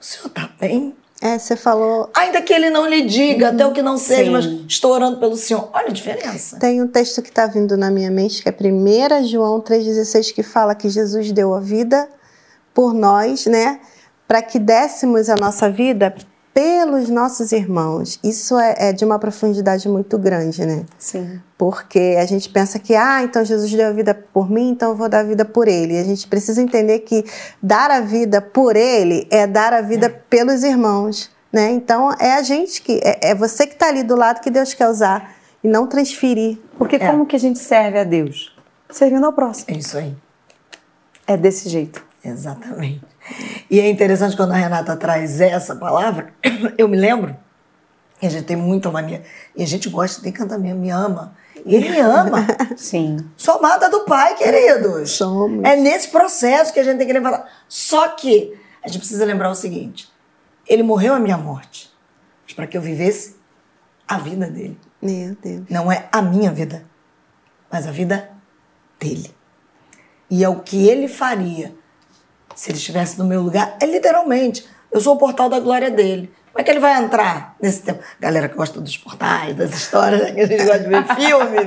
o senhor está bem?
É, você falou.
Ainda que ele não lhe diga, uhum, até o que não seja, sim. mas estou orando pelo Senhor. Olha a diferença.
Tem um texto que está vindo na minha mente, que é 1 João 3,16, que fala que Jesus deu a vida por nós, né? Para que dessemos a nossa vida pelos nossos irmãos. Isso é, é, de uma profundidade muito grande, né?
Sim.
Porque a gente pensa que, ah, então Jesus deu a vida por mim, então eu vou dar a vida por ele. E a gente precisa entender que dar a vida por ele é dar a vida é. pelos irmãos, né? Então é a gente que, é, é você que está ali do lado que Deus quer usar e não transferir.
Porque é. como que a gente serve a Deus? Servindo ao próximo.
É isso aí.
É desse jeito.
Exatamente. E é interessante quando a Renata traz essa palavra, [coughs] eu me lembro, e a gente tem muita mania, e a gente gosta de cantar mesmo, me ama. E ele me ama. [laughs]
Sim.
Sou amada do Pai, queridos.
Somos.
É nesse processo que a gente tem que lembrar. Só que a gente precisa lembrar o seguinte: ele morreu a minha morte, mas para que eu vivesse a vida dele.
Meu Deus.
Não é a minha vida, mas a vida dele. E é o que ele faria se ele estivesse no meu lugar. É literalmente, eu sou o portal da glória dele. Como é que ele vai entrar nesse tempo? Galera que gosta dos portais, das histórias, né, [laughs] que a gente gosta de ver [laughs] filme,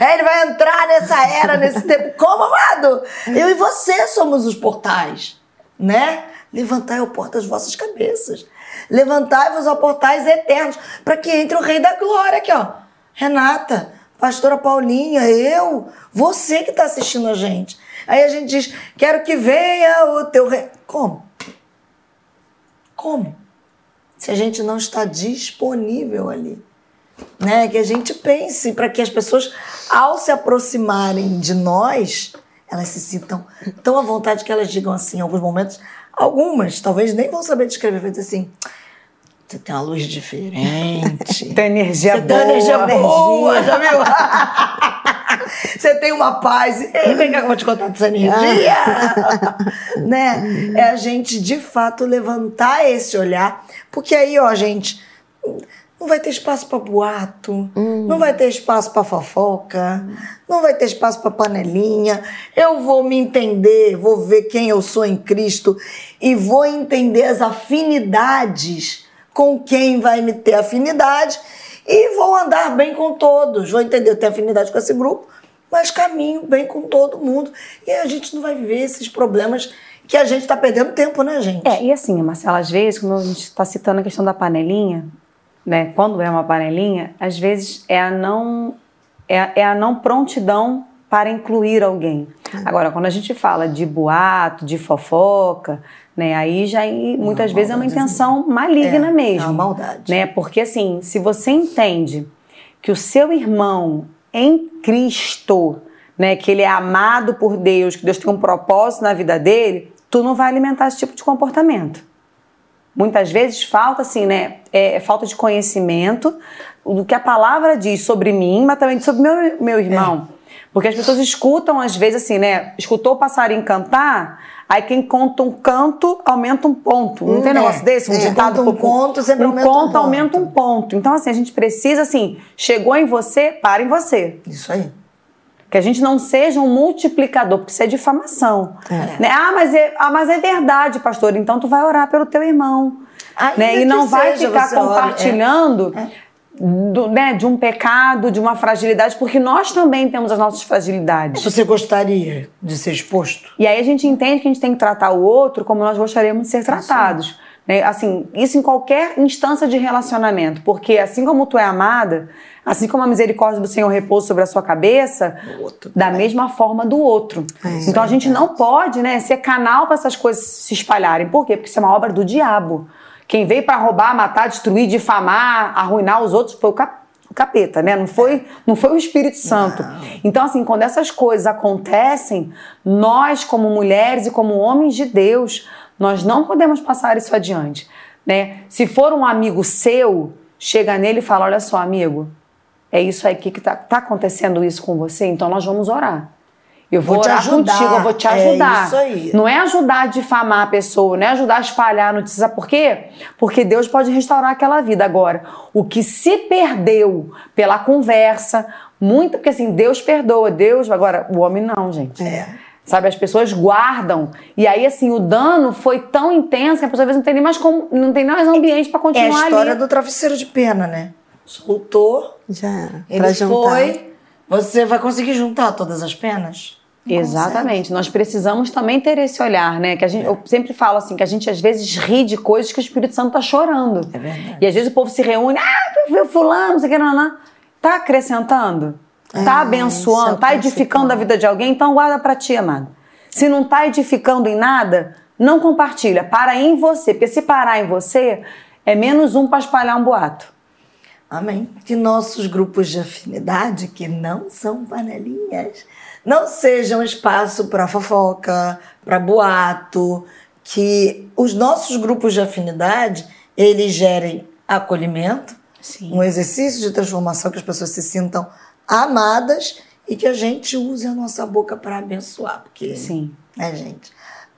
é, ele vai entrar nessa era, nesse tempo. Como, amado? Eu e você somos os portais, né? Levantai o porta das vossas cabeças. Levantai-vos a portais eternos, para que entre o Rei da Glória aqui, ó. Renata, pastora Paulinha, eu, você que está assistindo a gente. Aí a gente diz: quero que venha o teu rei. Como? Como? Se a gente não está disponível ali. Né? Que a gente pense para que as pessoas, ao se aproximarem de nós, elas se sintam tão à vontade que elas digam assim, em alguns momentos, algumas talvez nem vão saber descrever, vai dizer assim. Você tem uma luz diferente. [laughs]
tem energia
Você
boa.
Tem energia boa, já viu? [laughs] Você tem uma paz. Ei, vem cá que eu vou te contar dessa energia. [laughs] né? É a gente, de fato, levantar esse olhar. Porque aí, ó, gente, não vai ter espaço para boato, hum. não vai ter espaço para fofoca, hum. não vai ter espaço para panelinha. Eu vou me entender, vou ver quem eu sou em Cristo e vou entender as afinidades com quem vai me ter afinidade e vou andar bem com todos. Vou entender, eu tenho afinidade com esse grupo, mas caminho bem com todo mundo. E a gente não vai viver esses problemas que a gente está perdendo tempo, né, gente?
É, e assim, Marcela, às vezes, como a gente está citando a questão da panelinha, né, quando é uma panelinha, às vezes é a não, é, é a não prontidão para incluir alguém. É. Agora, quando a gente fala de boato, de fofoca, né? Aí já muitas vezes é uma intenção maligna
é,
mesmo.
É uma maldade.
Né? Porque assim, se você entende que o seu irmão em Cristo, né, que ele é amado por Deus, que Deus tem um propósito na vida dele, tu não vai alimentar esse tipo de comportamento. Muitas vezes falta assim, né, é, é falta de conhecimento do que a palavra diz sobre mim, mas também sobre meu meu irmão. É. Porque as pessoas escutam às vezes assim, né, escutou o passarinho cantar, Aí quem conta um canto aumenta um ponto. Não hum, tem é, negócio desse? Um
é, ditado um conto sempre
um
aumenta
conto
um ponto.
aumenta um ponto. Então assim, a gente precisa assim, chegou em você, para em você.
Isso aí.
Que a gente não seja um multiplicador, porque isso é difamação. É. Né? Ah, mas é, ah, mas é verdade, pastor. Então tu vai orar pelo teu irmão. né? E não vai ficar compartilhando é. Do, né, de um pecado, de uma fragilidade, porque nós também temos as nossas fragilidades.
Você gostaria de ser exposto?
E aí a gente entende que a gente tem que tratar o outro como nós gostaríamos de ser tratados. Né? Assim, isso em qualquer instância de relacionamento, porque assim como tu é amada, assim como a misericórdia do Senhor repousa sobre a sua cabeça, outro, da é. mesma forma do outro. É, então a gente não pode né, ser canal para essas coisas se espalharem. Por quê? Porque isso é uma obra do diabo. Quem veio para roubar, matar, destruir, difamar, arruinar os outros foi o, cap o capeta, né? Não foi, não foi o Espírito Santo. Não. Então, assim, quando essas coisas acontecem, nós, como mulheres e como homens de Deus, nós não podemos passar isso adiante. Né? Se for um amigo seu, chega nele e fala: Olha só, amigo, é isso aí que está tá acontecendo isso com você, então nós vamos orar. Eu vou, vou te ajudar. contigo, eu vou te ajudar.
É isso aí.
Não é ajudar a difamar a pessoa, não é ajudar a espalhar a notícia. Sabe por quê? Porque Deus pode restaurar aquela vida. Agora, o que se perdeu pela conversa, muito, porque assim, Deus perdoa, Deus. Agora, o homem não, gente.
É.
Sabe, as pessoas guardam. E aí, assim, o dano foi tão intenso que a pessoa às vezes não tem nem mais como, não tem nem mais ambiente para continuar ali.
É a história
ali.
do travesseiro de pena, né? Soltou.
Já era.
Ele foi. Você vai conseguir juntar todas as penas?
Exatamente. Nós precisamos também ter esse olhar, né? Que a gente, eu sempre falo assim, que a gente às vezes ri de coisas que o Espírito Santo tá chorando.
É verdade.
E às vezes o povo se reúne, ah, fulano, não sei o que, não, não. Tá acrescentando? Tá
É,
abençoando?
é
Tá edificando a vida de alguém? Então guarda pra ti, amado. Se não tá edificando em nada, não compartilha. Para em você. Porque se parar em você, é menos um para espalhar um boato.
Amém. Que nossos grupos de afinidade, que não são panelinhas, não sejam espaço para fofoca, para boato, que os nossos grupos de afinidade, eles gerem acolhimento,
Sim.
um exercício de transformação que as pessoas se sintam amadas e que a gente use a nossa boca para abençoar, porque
Sim.
né, gente?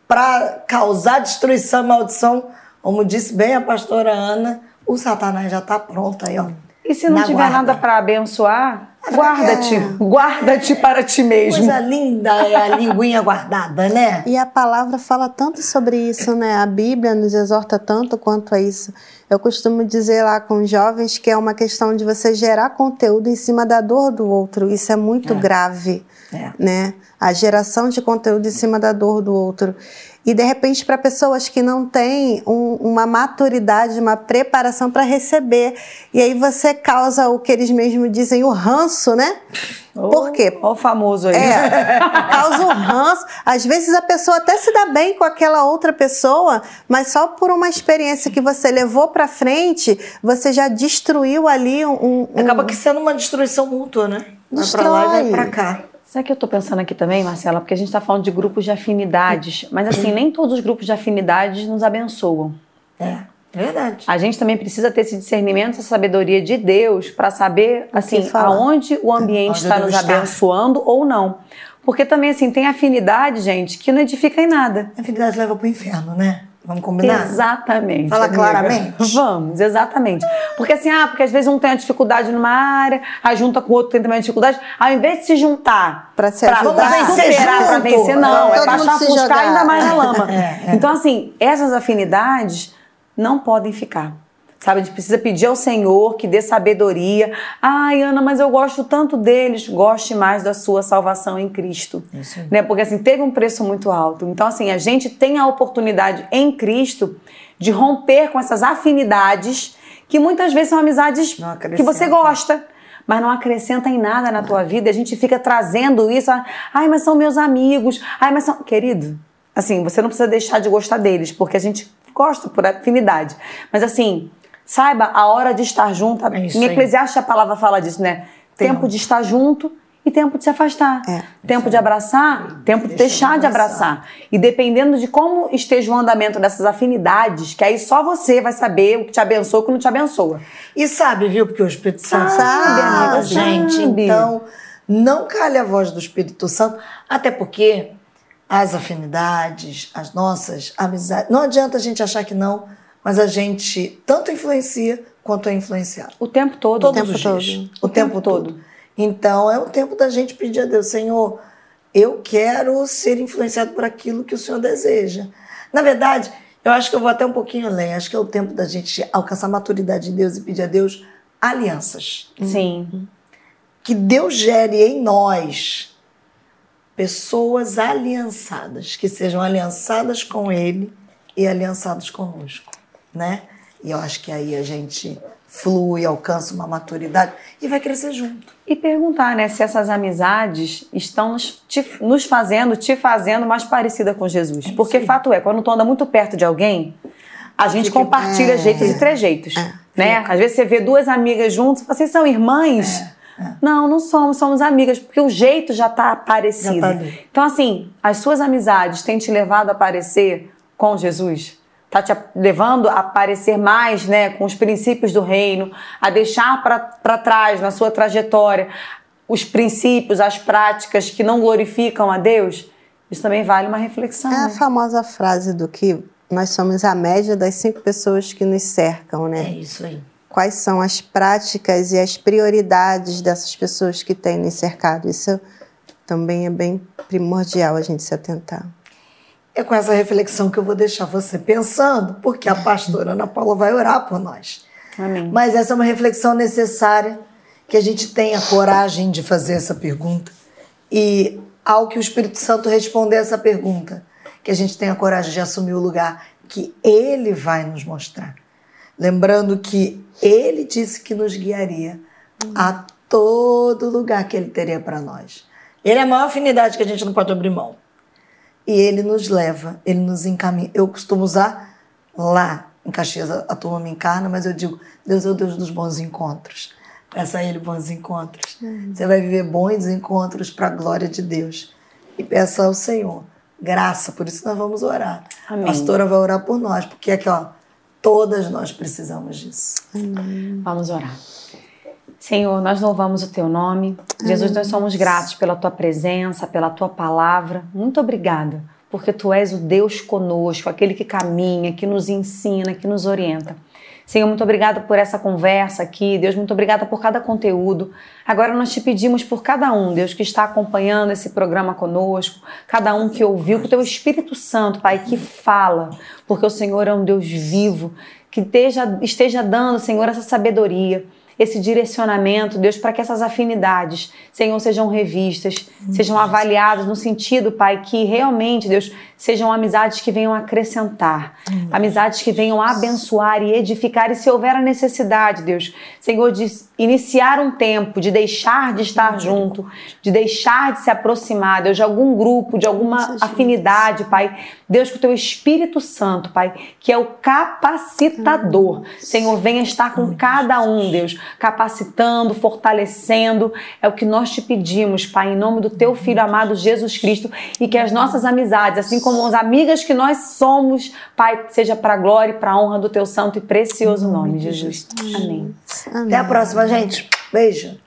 Para causar destruição e maldição, como disse bem a pastora Ana, o Satanás já está pronto aí, ó.
E se não
Na
tiver
guarda.
nada para abençoar,
É
guarda-te.
porque-
Guarda-te para ti mesmo.
Coisa linda é a linguinha guardada, né?
E a palavra fala tanto sobre isso, né? A Bíblia nos exorta tanto quanto a isso. Eu costumo dizer lá com os jovens que é uma questão de você gerar conteúdo em cima da dor do outro. Isso é muito grave,
É.
né? A geração de conteúdo em cima da dor do outro. E de repente, para pessoas que não têm um- uma maturidade, uma preparação para receber. E aí você causa o que eles mesmos dizem, o ranço, né? Por quê?
Olha o famoso aí.
É, [laughs] causa um ranço. Às vezes a pessoa até se dá bem com aquela outra pessoa, mas só por uma experiência que você levou pra frente, você já destruiu ali um. um-
Acaba que sendo uma destruição mútua, né? Vai pra lá e vai pra cá.
Sabe o que eu tô pensando aqui também, Marcela? Porque a gente tá falando de grupos de afinidades. Mas assim, nem todos os grupos de afinidades nos abençoam.
É, verdade.
A gente também precisa ter esse discernimento, essa sabedoria de Deus para saber assim aonde o ambiente está nos
estar.
abençoando ou não. Porque também assim tem afinidade, gente, que não edifica em nada.
A afinidade leva pro inferno, né? Vamos combinar?
Exatamente.
Fala
amiga.
claramente.
Vamos, exatamente. Porque assim, ah, porque às vezes um tem uma dificuldade numa área, aí junta com o outro tem também uma dificuldade, ao invés de se juntar
Pra se
pra,
ajudar.
pra superar, pra
junto.
vencer, não, é
se
chafuscar
jogar.
ainda mais na lama. [laughs]
É, é.
Então, assim, essas afinidades não podem ficar. Sabe, a gente precisa pedir ao Senhor que dê sabedoria. Ai, Ana, mas eu gosto tanto deles. Goste mais da sua salvação em Cristo. Né? Porque assim, teve um preço muito alto. Então, assim, a gente tem a oportunidade em Cristo de romper com essas afinidades que muitas vezes são amizades que você gosta. Mas não acrescenta em nada na tua vida. A gente fica trazendo isso. Ai, mas são meus amigos. Ai, mas são. Querido, assim, você não precisa deixar de gostar deles, porque a gente gosta por afinidade. Mas assim, saiba a hora de estar junto.
É
em. Eclesiastes a palavra fala disso, né?
Tempo.
Tempo de estar junto e tempo de se afastar.
É.
Tempo de abraçar, tempo de
Deixar de
abraçar. E dependendo de como esteja o andamento dessas afinidades, que aí só você vai saber o que te abençoa e o que não te abençoa.
E sabe, viu? Porque o Espírito Santo
Sabe, amiga,
gente.
sabe.
Então, não calhe a voz do Espírito Santo, até porque as afinidades, as nossas amizades, não adianta a gente achar que não, mas a gente tanto influencia quanto é influenciado.
O tempo todo.
Todos
tempo
os dias.
todo.
O, tempo, todo. Então, é o tempo da gente pedir a Deus, Senhor, eu quero ser influenciado por aquilo que o Senhor deseja. Na verdade, eu acho que eu vou até um pouquinho além. Acho que é o tempo da gente alcançar a maturidade de Deus e pedir a Deus alianças.
Sim.
Que Deus gere em nós pessoas aliançadas, que sejam aliançadas com Ele e aliançadas conosco, né? E eu acho que aí a gente flui, alcança uma maturidade e vai crescer junto.
E perguntar, né, se essas amizades estão nos, te- nos fazendo, te fazendo mais parecida com Jesus. Porque fato é, quando tu anda muito perto de alguém, a gente
Fica-
compartilha
é,
jeitos e trejeitos. né? Às vezes você vê duas amigas juntas, vocês são irmãs? Não, não somos, somos amigas, porque o jeito já está parecido.
Já tá
então, assim, as suas amizades têm te levado a parecer com Jesus? Tá te levando a parecer mais, né, com os princípios do reino, a deixar para trás na sua trajetória os princípios, as práticas que não glorificam a Deus? Isso também vale uma reflexão.
É a
né?
famosa frase do que nós somos a média das cinco pessoas que nos cercam,
É
né?
isso aí.
Quais são as práticas e as prioridades dessas pessoas que têm nos cercado? Isso também é bem primordial a gente se atentar.
É com essa reflexão que eu vou deixar você pensando, porque a pastora Ana Paula vai orar por nós.
Amém.
Mas essa é uma reflexão necessária que a gente tenha coragem de fazer essa pergunta e ao que o Espírito Santo responder essa pergunta, que a gente tenha coragem de assumir o lugar que Ele vai nos mostrar. Lembrando que Ele disse que nos guiaria a todo lugar que Ele teria para nós. Ele é a maior afinidade que a gente não pode abrir mão. E Ele nos leva, Ele nos encaminha. Eu costumo usar lá em Caxias, a turma me encarna, mas eu digo, Deus é o Deus dos bons encontros. Peça a Ele bons encontros. Uhum. Você vai viver bons encontros para a glória de Deus. E peça ao Senhor graça, por isso nós vamos orar. Amém. A pastora vai orar por nós, porque aqui, ó, todas nós precisamos disso.
Amém. Vamos orar. Senhor, nós louvamos o teu nome. Amém. Jesus, nós somos gratos pela tua presença, pela tua palavra. Muito obrigada, porque tu és o Deus conosco, aquele que caminha, que nos ensina, que nos orienta. Senhor, muito obrigada por essa conversa aqui. Deus, muito obrigada por cada conteúdo. Agora nós te pedimos por cada um, Deus, que está acompanhando esse programa conosco, cada um que ouviu, que o teu Espírito Santo, Pai, que fala, porque o Senhor é um Deus vivo, que esteja, esteja dando, Senhor, essa sabedoria esse direcionamento, Deus, para que essas afinidades, Senhor, sejam revistas, sejam avaliadas no sentido, Pai, que realmente, Deus, sejam amizades que venham acrescentar, amizades que venham abençoar e edificar. E se houver a necessidade, Deus, Senhor, de iniciar um tempo, de deixar de estar junto, de deixar de se aproximar, Deus, de algum grupo, de alguma afinidade, Pai. Deus, que o teu Espírito Santo, Pai, que é o capacitador, Senhor, venha estar com cada um, Deus, capacitando, fortalecendo. É o que nós te pedimos, Pai, em nome do teu Filho amado Jesus Cristo, e que as nossas amizades, assim como as amigas que nós somos, Pai, seja para a glória e para a honra do teu santo e precioso nome, Jesus. Amém.
Amém. Até a próxima, gente. Beijo.